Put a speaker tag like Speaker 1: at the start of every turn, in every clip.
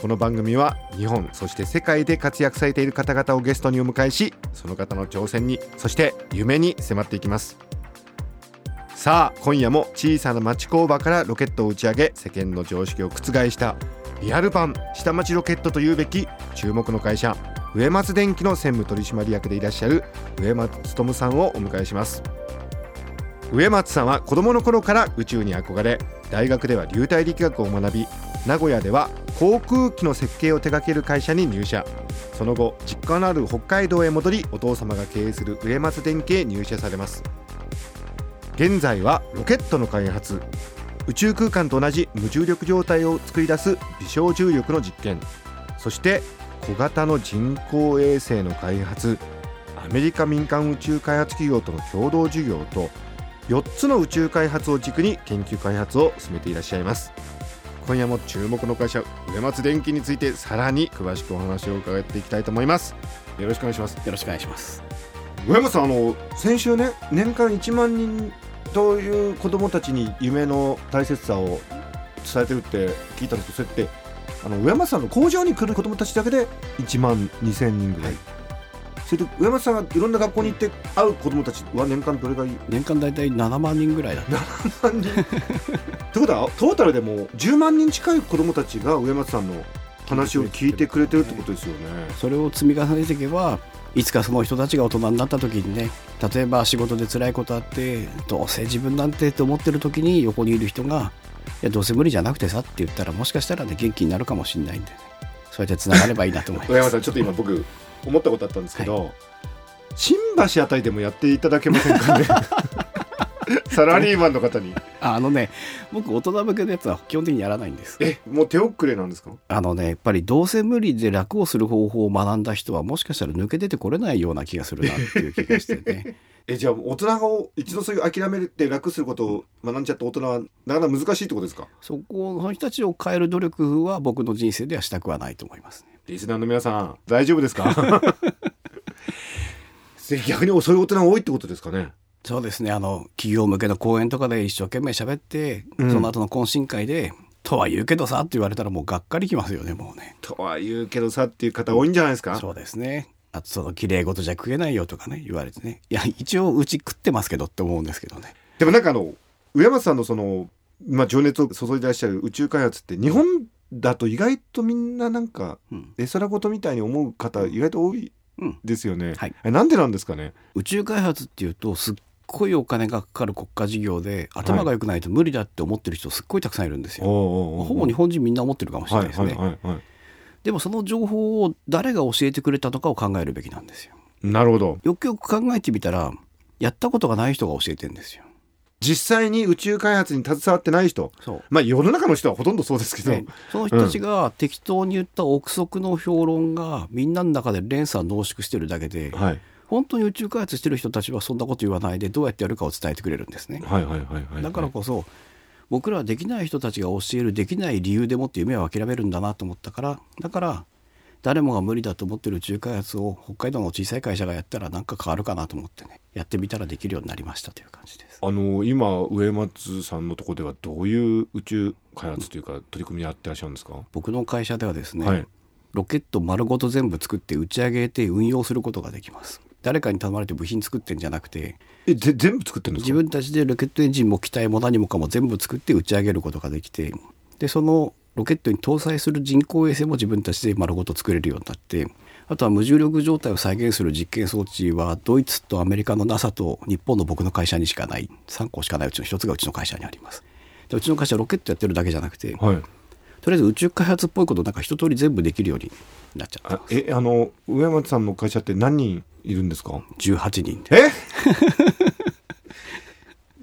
Speaker 1: この番組は日本そして世界で活躍されている方々をゲストにお迎えしその方の挑戦にそして夢に迫っていきます。さあ今夜も小さな町工場からロケットを打ち上げ世間の常識を覆したリアル版下町ロケットというべき注目の会社植松電機の専務取締役でいらっしゃる植松勉さんをお迎えします。植松さんは子どもの頃から宇宙に憧れ大学では流体力学を学び名古屋では航空機の設計を手掛ける会社に入社。その後実家のある北海道へ戻りお父様が経営する植松電機へ入社されます。現在はロケットの開発。宇宙空間と同じ無重力状態を作り出す微小重力の実験。そして小型の人工衛星の開発。アメリカ民間宇宙開発企業との共同事業と4つの宇宙開発を軸に研究開発を進めていらっしゃいます。今夜も注目の会社植松電機についてさらに詳しくお話を伺っていきたいと思います。よろしくお願いします。
Speaker 2: よろしくお願いします。
Speaker 1: 植松さんあの先週ね年間1万人という子どもたちに夢の大切さを伝えてるって聞いたんですけどそれってあの上松さんの工場に来る子どもたちだけで1万2000人ぐらい、それで上松さんがいろんな学校に行って会う子どもたちは年間どれがいい？
Speaker 2: 年間大体7万人ぐらいだった。
Speaker 1: 7万人。ってことはトータルでも10万人近い子どもたちが上松さんの話を聞いてくれてるってことですよね。
Speaker 2: それを積み重ねていけばいつかその人たちが大人になった時にね例えば仕事で辛いことあってどうせ自分なんてと思ってる時に横にいる人がいやどうせ無理じゃなくてさって言ったらもしかしたらね元気になるかもしれないんで、ね、そうやってつながればいいなと思います。
Speaker 1: 上山さんちょっと今僕思ったことあったんですけど、はい、新橋あたりでもやっていただけませんかね。サラリーマンの方に。
Speaker 2: あのね僕大人向けのやつは基本的にやらないんです。
Speaker 1: えもう手遅れなんですか？
Speaker 2: あのねやっぱりどうせ無理で楽をする方法を学んだ人はもしかしたら抜け出てこれないような気がするなっていう気がしてね。
Speaker 1: えじゃあ大人が一度そういう諦めて楽することを学んじゃった大人はなかなか難しいってことですか？
Speaker 2: そこの人たちを変える努力は僕の人生ではしたくはないと思いますね
Speaker 1: リスナーの皆さん大丈夫ですか？逆にそういう大人多いってことですかね？
Speaker 2: そうですね。あの企業向けの講演とかで一生懸命喋って、うん、その後の懇親会でとは言うけどさって言われたらもうがっかりきますよねもうね。
Speaker 1: とは言うけどさっていう方多いんじゃないですか？
Speaker 2: そうですね。あとその綺麗事じゃ食えないよとかね言われてね。いや一応うち食ってますけどって思うんですけどね。
Speaker 1: でもなんかあの上松さんのその、まあ、情熱を注いでらっしゃる宇宙開発って日本だと意外とみんななんか絵空事みたいに思う方意外と多いですよね、うんはい、なんでなんですかね？
Speaker 2: 宇宙開発っていうとすっごいお金がかかる国家事業で頭が良くないと無理だって思ってる人すっごいたくさんいるんですよ、ほぼ日本人みんな思ってるかもしれないですね、でもその情報を誰が教えてくれたのかを考えるべきなんですよ。
Speaker 1: なるほど。
Speaker 2: よくよく考えてみたらやったことがない人が教えてんですよ。
Speaker 1: 実際に宇宙開発に携わってない人。まあ世の中の人はほとんどそうですけど、ね、
Speaker 2: その人たちが適当に言った憶測の評論がみんなの中で連鎖濃縮してるだけで、はい、本当に宇宙開発してる人たちはそんなこと言わないでどうやってやるかを伝えてくれるんですね。だからこそ僕らはできない人たちが教えるできない理由でもって夢を諦めるんだなと思ったからだから誰もが無理だと思ってる宇宙開発を北海道の小さい会社がやったら何か変わるかなと思ってねやってみたらできるようになりましたという感じです。
Speaker 1: あの今植松さんのところではどういう宇宙開発というか取り組みやってらっしゃるんですか？
Speaker 2: 僕の会社ではですね、はい、ロケット丸ごと全部作って打ち上げて運用することができます。誰かに頼まれて部品作ってんじゃなくて
Speaker 1: えぜ全部作ってるんです
Speaker 2: か？自分たちでロケットエンジンも機体も何もかも全部作って打ち上げることができてでそのロケットに搭載する人工衛星も自分たちで丸ごと作れるようになってあとは無重力状態を再現する実験装置はドイツとアメリカの NASA と日本の僕の会社にしかない。3個しかないうちの1つがうちの会社にあります。でうちの会社はロケットやってるだけじゃなくて、はい、とりあえず宇宙開発っぽいことなんか一通り全部できるようになっちゃって
Speaker 1: えあの上松さんの会社って何人いるんですか
Speaker 2: ？18人
Speaker 1: え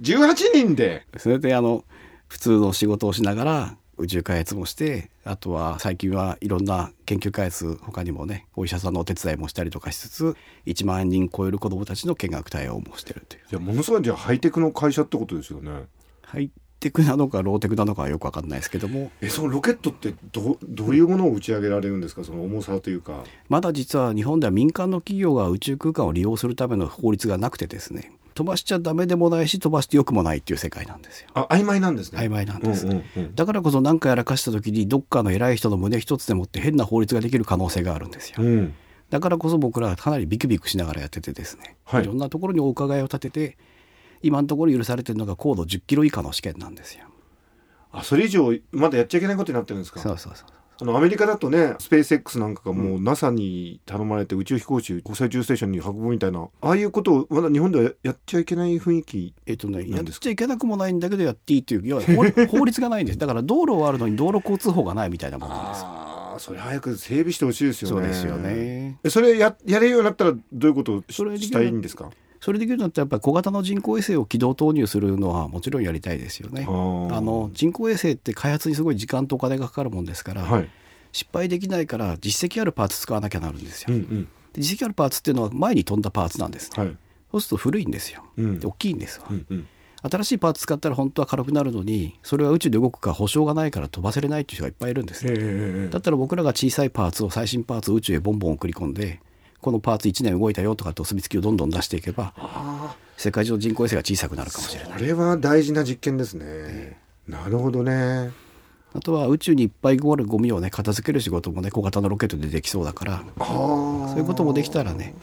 Speaker 1: ？18人で？
Speaker 2: それであの普通の仕事をしながら宇宙開発もしてあとは最近はいろんな研究開発他にもねお医者さんのお手伝いもしたりとかしつつ1万人超える子どもたちの見学対応もしてるという。
Speaker 1: いやものすごいじゃあハイテクの会社ってことですよね。
Speaker 2: ハイテクなのかローテクなのかはよく分かんないですけども。
Speaker 1: えそのロケットってどどういうものを打ち上げられるんですか？その重さというか。
Speaker 2: まだ実は日本では民間の企業が宇宙空間を利用するための法律がなくてですね飛ばしちゃダメでもないし飛ばしてよくもないっていう世界なんですよ。
Speaker 1: あ曖昧なんですね。
Speaker 2: 曖昧なんです、うんうんうん、だからこそ何かやらかした時にどっかの偉い人の胸一つでもって変な法律ができる可能性があるんですよ。うん、だからこそ僕らはかなりビクビクしながらやっててですね、はい、いろんなところにお伺いを立てて今のところ許されてるのが高度10キロ以下の試験なんですよ。
Speaker 1: あそれ以上まだやっちゃいけないことになってるんですか？
Speaker 2: そうそうそう
Speaker 1: あのアメリカだとねスペース X なんかがもう NASA に頼まれて宇宙飛行士国際宇宙ステーションに運ぶみたいなああいうことをまだ日本ではやっちゃいけない雰囲気
Speaker 2: えっとねやっちゃいけなくもないんだけどやっていいといういや 法律がないんです。だから道路はあるのに道路交通法がないみたいなものなんです
Speaker 1: ああそれ早く整備してほしいですよね。
Speaker 2: そうですよね。
Speaker 1: それややれるようになったらどういうことをしたいんですか？
Speaker 2: それできるんだったらやっぱり小型の人工衛星を軌道投入するのはもちろんやりたいですよね。あの人工衛星って開発にすごい時間とお金がかかるもんですから、はい、失敗できないから実績あるパーツ使わなきゃなるんですよ。うんうん、実績あるパーツっていうのは前に飛んだパーツなんですね。はい、そうすると古いんですよ。うん、大きいんですわ。うんうん新しいパーツ使ったら本当は軽くなるのにそれは宇宙で動くか保証がないから飛ばせれないっていう人がいっぱいいるんですね、だったら僕らが小さいパーツを最新パーツを宇宙へボンボン送り込んでこのパーツ1年動いたよとかってお墨付きをどんどん出していけば世界中の人工衛星が小さくなるかもしれない。
Speaker 1: それは大事な実験ですね、えー、なるほどね。
Speaker 2: あとは宇宙にいっぱいあるゴミをね片付ける仕事もね小型のロケットでできそうだからそういうこともできたらね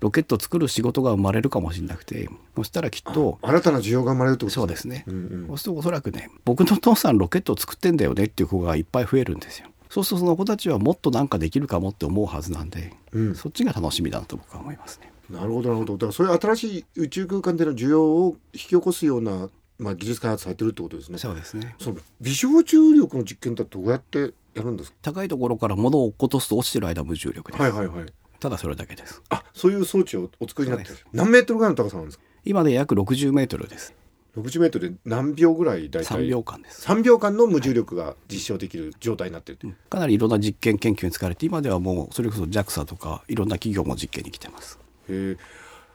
Speaker 2: ロケットを作る仕事が生まれるかもしれなくてそしたらきっと
Speaker 1: 新たな需要が生まれるってこと
Speaker 2: そうですね、うんうん、そうするとおそらくね僕の父さんロケットを作ってんだよねっていう子がいっぱい増えるんですよそうするとその子たちはもっとなんかできるかもって思うはずなんで、うん、そっちが楽しみだと僕は思いますね。
Speaker 1: なるほどなるほどだからそういう新しい宇宙空間での需要を引き起こすような、まあ、技術開発されてるってことですね。
Speaker 2: そうですね
Speaker 1: その微小重力の実験ってどうやってやるんですか？
Speaker 2: 高いところから物を落っことすと落ちてる間無重力です。
Speaker 1: はいはいはい。
Speaker 2: ただそれだけです。
Speaker 1: あそういう装置をお作りになってる。何メートルぐらいの高さなんですか？
Speaker 2: 今で約60メートルです。
Speaker 1: 60メートルで何秒ぐらい大体
Speaker 2: ？3秒間です。
Speaker 1: 3秒間の無重力が実証できる状態になってる、はい、
Speaker 2: かなりいろんな実験研究に使われて今ではもうそれこそ JAXA とかいろんな企業も実験に来てます。
Speaker 1: へえ。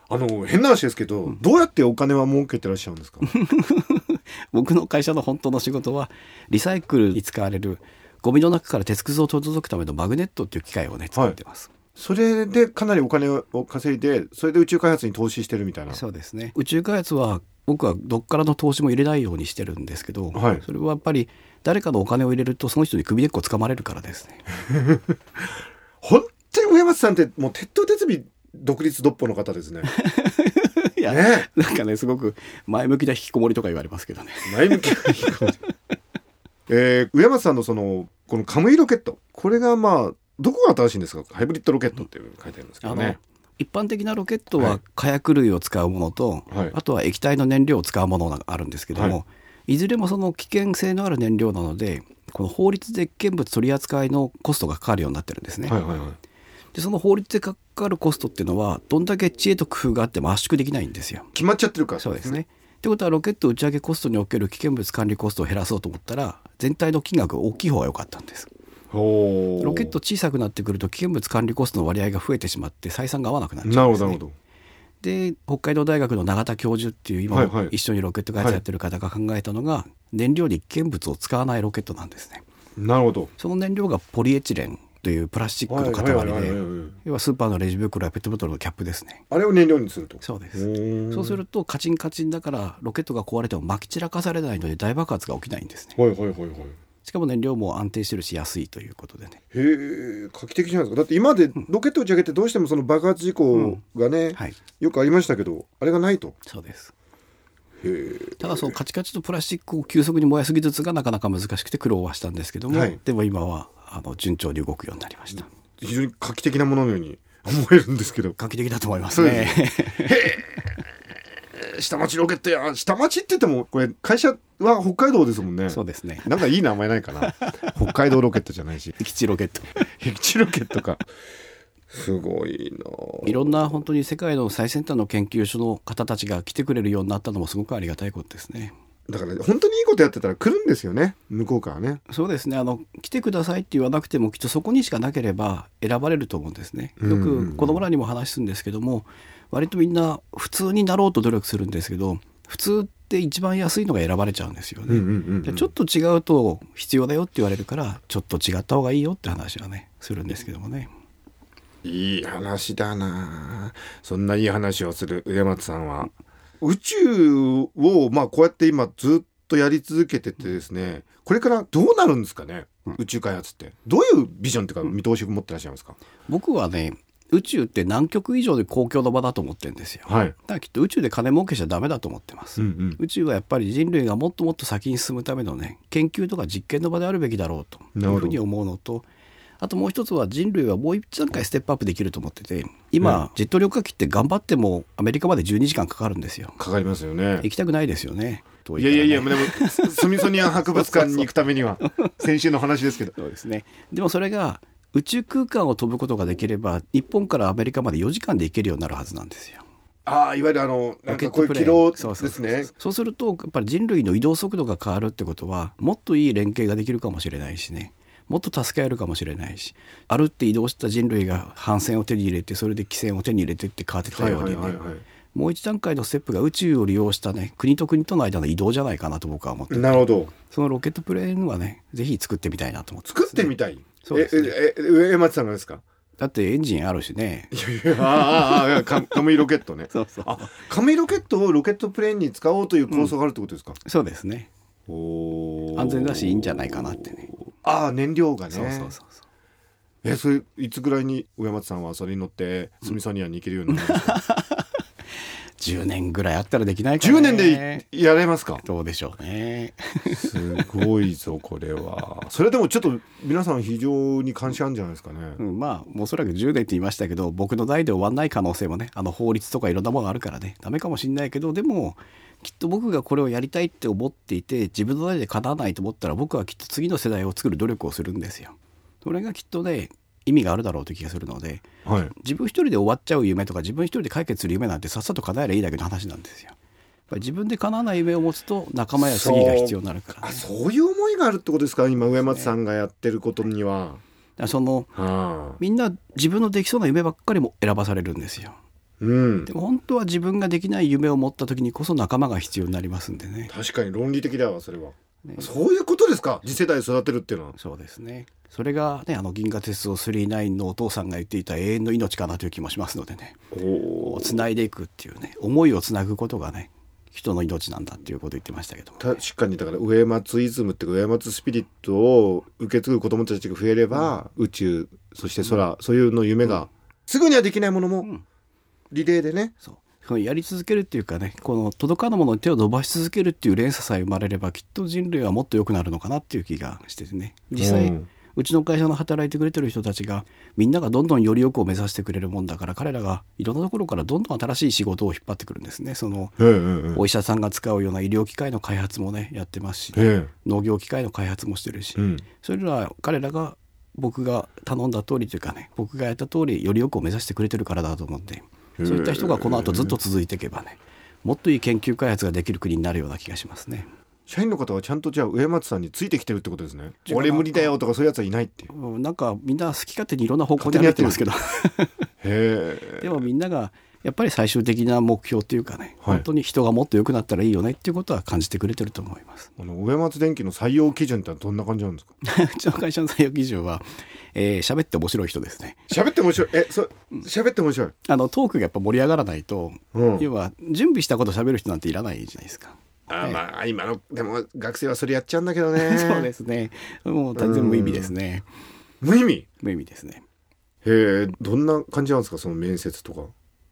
Speaker 1: あの変な話ですけど、うん、どうやってお金は儲けてらっしゃるんですか？
Speaker 2: 僕の会社の本当の仕事はリサイクルに使われるゴミの中から鉄くずを取り除くためのマグネットっていう機械をね作ってます、はい
Speaker 1: それでかなりお金を稼いでそれで宇宙開発に投資してるみたいな。
Speaker 2: そうですね。宇宙開発は僕はどっからの投資も入れないようにしてるんですけど、はい、それはやっぱり誰かのお金を入れるとその人に首根っこ掴まれるからですね。
Speaker 1: 本当に上松さんってもう鉄頭鉄尾独立独歩の方ですね。
Speaker 2: いや、ね、なんかねすごく前向きな引きこもりとか言われますけどね。
Speaker 1: 前向きな引きこもり。えー、上松さんのそのこのカムイロケットこれがまあどこが新しいんですか？ハイブリッドロケットっていう書いてあるんですけどね。
Speaker 2: 一般的なロケットは火薬類を使うものと、はい、あとは液体の燃料を使うものがあるんですけども、はい、いずれもその危険性のある燃料なのでこの法律で危険物取り扱いのコストがかかるようになってるんですね。はいはいはい、でその法律でかかるコストっていうのはどんだけ知恵と工夫があっても圧縮できないんですよ。
Speaker 1: 決まっちゃってるから
Speaker 2: そうですね。ってことはロケット打ち上げコストにおける危険物管理コストを減らそうと思ったら全体の金額が大きい方が良かったんです。ロケット小さくなってくると危険物管理コストの割合が増えてしまって採算が合わなくなっちゃうんですね。なるほどで北海道大学の永田教授っていう今一緒にロケット開発やってる方が考えたのが、燃料に危険物を使わないロケットなんですね。
Speaker 1: なるほど。
Speaker 2: その燃料がポリエチレンというプラスチックの塊で要はスーパーのレジ袋やペットボトルのキャップですね。
Speaker 1: あれを燃料にすると。
Speaker 2: そうです。そうするとカチンカチンだからロケットが壊れてもまき散らかされないので大爆発が起きないんですね。
Speaker 1: はいはいはいはい
Speaker 2: しかも燃料も安定してるし安いということでね。
Speaker 1: へえ画期的じゃないですか。だって今までロケット打ち上げてどうしてもその爆発事故がね、うん。はい、よくありましたけどあれがないと。
Speaker 2: そうです。ただそのカチカチとプラスチックを急速に燃やす技術がなかなか難しくて苦労はしたんですけども、はい、でも今はあの順調に動くようになりました。
Speaker 1: 非常に画期的なもののように思えるんですけど。
Speaker 2: 画期的だと思いますね
Speaker 1: 下町ロケットや下町って言ってもこれ会社は北海道ですもんね。
Speaker 2: そうですね。
Speaker 1: なんかいい名前ないかな。北海道ロケットじゃないし。
Speaker 2: 僻地ロケット。
Speaker 1: 僻地ロケットか。すごい
Speaker 2: な。いろんな本当に世界の最先端の研究所の方たちが来てくれるようになったのもすごくありがたいことですね。
Speaker 1: だから本当にいいことやってたら来るんですよね向こうからね。
Speaker 2: そうですね。あの来てくださいって言わなくてもきっとそこにしかなければ選ばれると思うんですね。よく子供らにも話すんですけども割とみんな普通になろうと努力するんですけど普通って一番安いのが選ばれちゃうんですよね、うんうんうんうん、ちょっと違うと必要だよって言われるからちょっと違った方がいいよって話はねするんですけどもね。
Speaker 1: いい話だな。そんないい話をする上松さんは。宇宙をまあこうやって今ずっとやり続けててですねこれからどうなるんですかね、うん、宇宙開発って。どういうビジョンっていうか見通しを持ってらっしゃいますか、
Speaker 2: 僕はね宇宙って南極以上で公共の場だと思ってるんですよ、はい、だからきっと宇宙で金儲けちゃダメだと思ってます、うんうん、宇宙はやっぱり人類がもっともっと先に進むためのね研究とか実験の場であるべきだろうというふうに思うのとあともう一つは人類はもう一段階ステップアップできると思ってて今、ジェット旅客機って頑張ってもアメリカまで12時間かかるんですよ。
Speaker 1: かかりますよね。
Speaker 2: 行きたくないですよね。
Speaker 1: いやいやいやでもスミソニアン博物館に行くためには先週の話ですけど。
Speaker 2: そうですね。でもそれが宇宙空間を飛ぶことができれば日本からアメリカまで4時間で行けるようになるはずなんですよ。
Speaker 1: ああいわゆるあのなんかこういう軌道ですね。
Speaker 2: そうするとやっぱり人類の移動速度が変わるってことはもっといい連携ができるかもしれないしね。もっと助け合えるかもしれないし。あるって移動した人類が反戦を手に入れてそれで汽船を手に入れてって変わってきたようにね、はいはいはいはい。もう一段階のステップが宇宙を利用したね国と国との間の移動じゃないかなと僕は思って
Speaker 1: なるほど。
Speaker 2: そのロケットプレーンはねぜひ作ってみたいなと思って、
Speaker 1: ね、作ってみたいそうです、ね、ええ上松さんがですか？
Speaker 2: だってエンジンあるしね。
Speaker 1: いやいやああカカムイロケットね。そうそう。あカムイロケットをロケットプレーンに使おうという構想があるってことですか？
Speaker 2: うん、そうですね。お安全だしいいんじゃないかなってね。
Speaker 1: ああ燃料がね。そうそうそうそう。えそれいつぐらいに上松さんはそれに乗ってスミソニアに行けるようになりますか？
Speaker 2: 10年ぐらいあったらできない
Speaker 1: かな、10年でやれますか？
Speaker 2: どうでしょうね。
Speaker 1: すごいぞこれは。それでもちょっと皆さん非常に関心あるんじゃないですかね、
Speaker 2: うん、まあおそらく10年って言いましたけど僕の代で終わんない可能性もねあの法律とかいろんなものがあるからねダメかもしんないけどでもきっと僕がこれをやりたいって思っていて自分の代で叶わないと思ったら僕はきっと次の世代を作る努力をするんですよ。それがきっとね意味があるだろうという気がするので、はい、自分一人で終わっちゃう夢とか自分一人で解決する夢なんてさっさと叶えればいいだけの話なんですよ。自分で叶わない夢を持つと仲間や次が必要になるから、
Speaker 1: ね、そう。いう思いがあるってことですか？今上松さんがやってることには。
Speaker 2: その、はあ、みんな自分のできそうな夢ばっかりも選ばされるんですよ。うん、でも本当は自分ができない夢を持った時にこそ仲間が必要になりますんでね。
Speaker 1: 確かに論理的だわそれは、ね、そういうことですか？次世代育てるっていうのは。
Speaker 2: そうですね。それがねあの銀河鉄道999のお父さんが言っていた永遠の命かなという気もしますのでね。つないでいくっていうね思いをつなぐことがね人の命なんだっていうことを言ってましたけど、ね、
Speaker 1: 確かにだから上松イズムっていうか上松スピリットを受け継ぐ子どもたちが増えれば、うん、宇宙そして空、うん、そういうの夢が、うん、すぐにはできないものも、リレーでね。
Speaker 2: そうやり続けるっていうかねこの届かぬものに手を伸ばし続けるっていう連鎖さえ生まれればきっと人類はもっと良くなるのかなっていう気がしててね。実際、うん。うちの会社の働いてくれてる人たちがみんながどんどんよりよくを目指してくれるもんだから彼らがいろんなところからどんどん新しい仕事を引っ張ってくるんですね。その、お医者さんが使うような医療機械の開発もねやってますし、農業機械の開発もしてるし、うん、それら彼らが僕が頼んだ通りというかね僕がやった通りよりよくを目指してくれてるからだと思うんでそういった人がこの後ずっと続いていけばねもっといい研究開発ができる国になるような気がしますね。
Speaker 1: 社員の方はちゃんとじゃあ上松さんについてきてるってことですね。俺無理だよとかそういうやつはいないっていう、
Speaker 2: なんかみんな好き勝手にいろんな方向でやってますけど。へでもみんながやっぱり最終的な目標っていうかね、はい、本当に人がもっと良くなったらいいよねっていうことは感じてくれてると思います。
Speaker 1: あの上松電機の採用基準ってどんな感じなんですか？
Speaker 2: うちの会社の採用基準はえー、喋って面白い人ですね。
Speaker 1: 喋って面白い。えそ喋って面白い。
Speaker 2: あのトークがやっぱ盛り上がらないと、うん、要は準備したこと喋る人なんていらないじゃないですか。
Speaker 1: あまあ今のでも学生はそれやっちゃうんだけどね。
Speaker 2: そうですね。もう全然無意味ですね。
Speaker 1: 無意味？
Speaker 2: 無意味ですね。
Speaker 1: へえどんな感じなんですか？その面接とか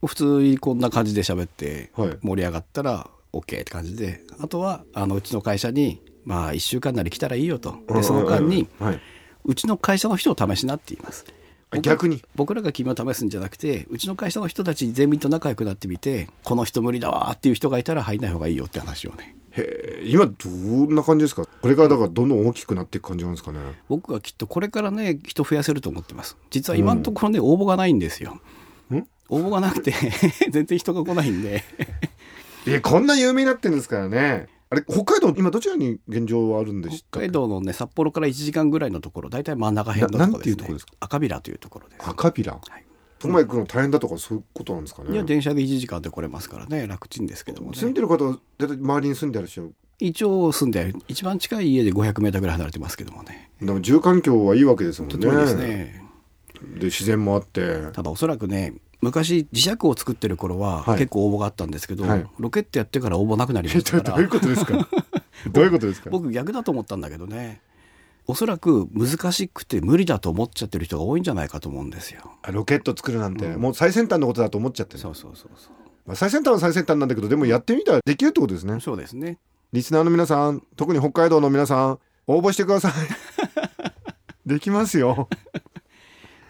Speaker 2: 普通にこんな感じで喋って盛り上がったら OK って感じで。あとはあのうちの会社にまあ1週間なり来たらいいよと。でその間に、はい、うちの会社の人を試しなって言います。
Speaker 1: 逆に？
Speaker 2: 僕らが君を試すんじゃなくてうちの会社の人たち全員と仲良くなってみてこの人無理だわっていう人がいたら入んない方がいいよって話をね。
Speaker 1: へ今どんな感じですか？これからだからどんどん大きくなっていく感じなんですかね？
Speaker 2: 僕はきっとこれからね人増やせると思ってます。実は今のところね、うん、応募がないんですよ応募がなくて 全然人が来ないんで。
Speaker 1: いやこんな有名になってるんですからね。あれ北海道今どちらに現状はあるんでし
Speaker 2: 北海道のね札幌から1時間ぐらいのところ大体真ん中辺のところですね赤平というところです。
Speaker 1: 赤平、はい、都行くの大変だとかそういうことなんですかね？
Speaker 2: いや電車で1時間で来れますからね。楽ちんですけども、ね、
Speaker 1: 住んでる方は大体周りに住んでらっしゃる。
Speaker 2: 一応住んで一番近い家で500メーターぐらい離れてますけどもね。
Speaker 1: でも住環境はいいわけですもんね。ですね。で自然もあって。
Speaker 2: ただおそらくね昔磁石を作ってる頃は結構応募があったんですけど、はい、ロケットやってから応募なくなりましたから。
Speaker 1: どういうことですか？どういうことですか？
Speaker 2: 僕逆だと思ったんだけどねおそらく難しくて無理だと思っちゃってる人が多いんじゃないかと思うんですよ。
Speaker 1: ロケット作るなんて、うん、もう最先端のことだと思っちゃってる
Speaker 2: そうそうそうそう。
Speaker 1: まあ、最先端は最先端なんだけどでもやってみたらできるってことですね。
Speaker 2: そうですね。
Speaker 1: リスナーの皆さん特に北海道の皆さん応募してください。できますよ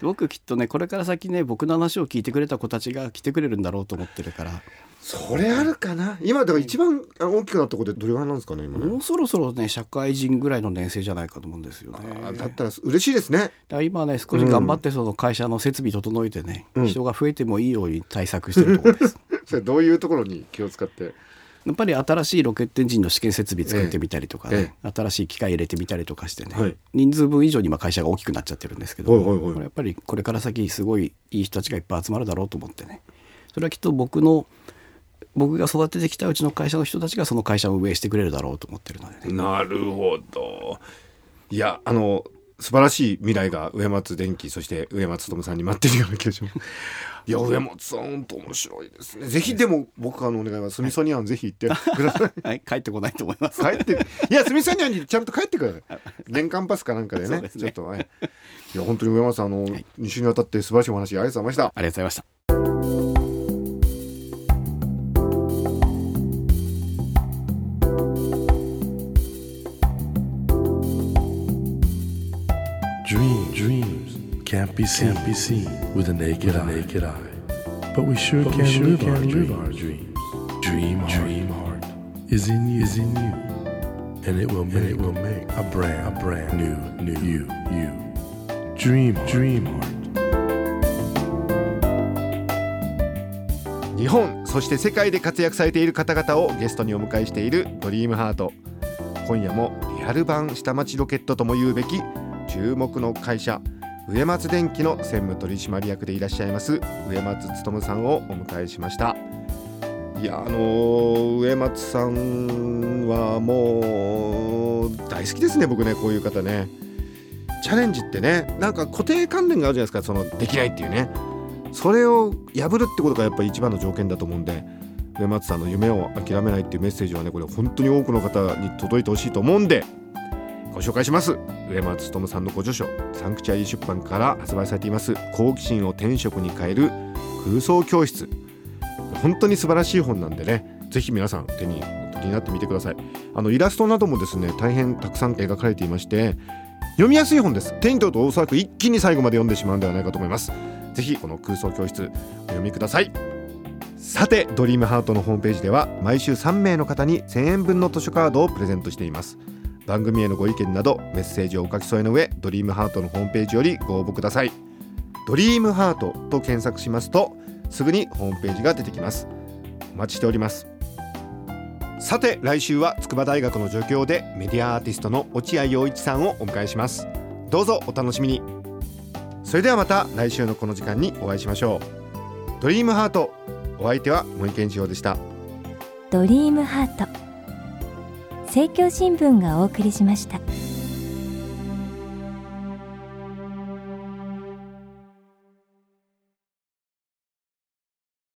Speaker 2: 僕きっとねこれから先ね僕の話を聞いてくれた子たちが来てくれるんだろうと思ってるから。
Speaker 1: それあるかな？今だから一番大きくなった子ってどれぐらいなんですかね今
Speaker 2: ね。もうそろそろね社会人ぐらいの年生じゃないかと思うんですよね。
Speaker 1: だったら嬉しいですね。
Speaker 2: 今ね少し頑張ってその会社の設備整えてね、うん、人が増えてもいいように対策してるところです。
Speaker 1: それどういうところに気を使って？
Speaker 2: やっぱり新しいロケットエンジンの試験設備作ってみたりとかね、ええ、新しい機械入れてみたりとかしてね、はい、人数分以上に今会社が大きくなっちゃってるんですけど、はい。はいはい、やっぱりこれから先すごいいい人たちがいっぱい集まるだろうと思ってね。それはきっと僕の僕が育ててきたうちの会社の人たちがその会社を運営してくれるだろうと思ってるので、
Speaker 1: ね、なるほど。いやあの素晴らしい未来が上松電機そして上松智さんに待ってるような気がします。いや上本さん本当面白いですね。ぜひでも僕あのお願いはスミソニアンぜひ行ってください、
Speaker 2: はい、帰ってこないと思います。
Speaker 1: 帰っていやスミソニアンにちゃんと帰ってください。年間パスかなんかでね、ね、ちょっと、はい、いや本当に上松さんあの、はい、2週にわたって素晴らしいお話ありがとうございました。あ
Speaker 2: りがとうございました
Speaker 3: can't be seen, can't be seen with a naked, with a naked eye. eye. But we sure but can, we sure live, can our live our dreams. Dream, Dream heart, is in you, is in you, and it will make, it will make a brand, a brand new, new you, you. Dream, Dream heart.
Speaker 1: 日本そして世界で活躍されている方々をゲストにお迎えしているドリームハート今夜もリアル版下町ロケットとも言うべき注目の会社上松電機の専務取締役でいらっしゃいます上松勉さんをお迎えしました。いやあのー、上松さんはもう大好きですね僕ねこういう方ね。チャレンジってねなんか固定観念があるじゃないですかそのできないっていうね。それを破るってことがやっぱり一番の条件だと思うんで上松さんの夢を諦めないっていうメッセージはねこれ本当に多くの方に届いてほしいと思うんで紹介します。上松勉さんのご著書サンクチュアリー出版から発売されています。好奇心を天職に変える空想教室。本当に素晴らしい本なんでねぜひ皆さん手に取りになってみてください。あのイラストなどもですね大変たくさん描かれていまして読みやすい本です。手に取るとおそらく一気に最後まで読んでしまうんではないかと思います。ぜひこの空想教室お読みください。さてドリームハートのホームページでは毎週3名の方に1000円分の図書カードをプレゼントしています。番組へのご意見などメッセージをお書き添えの上ドリームハートのホームページよりご応募ください。ドリームハートと検索しますとすぐにホームページが出てきます。お待ちしております。さて来週は筑波大学の助教でメディアアーティストの落合陽一さんをお迎えします。どうぞお楽しみに。それではまた来週のこの時間にお会いしましょう。ドリームハートお相手は森健一郎でした。
Speaker 4: ドリームハート。政教新聞がお送りしました。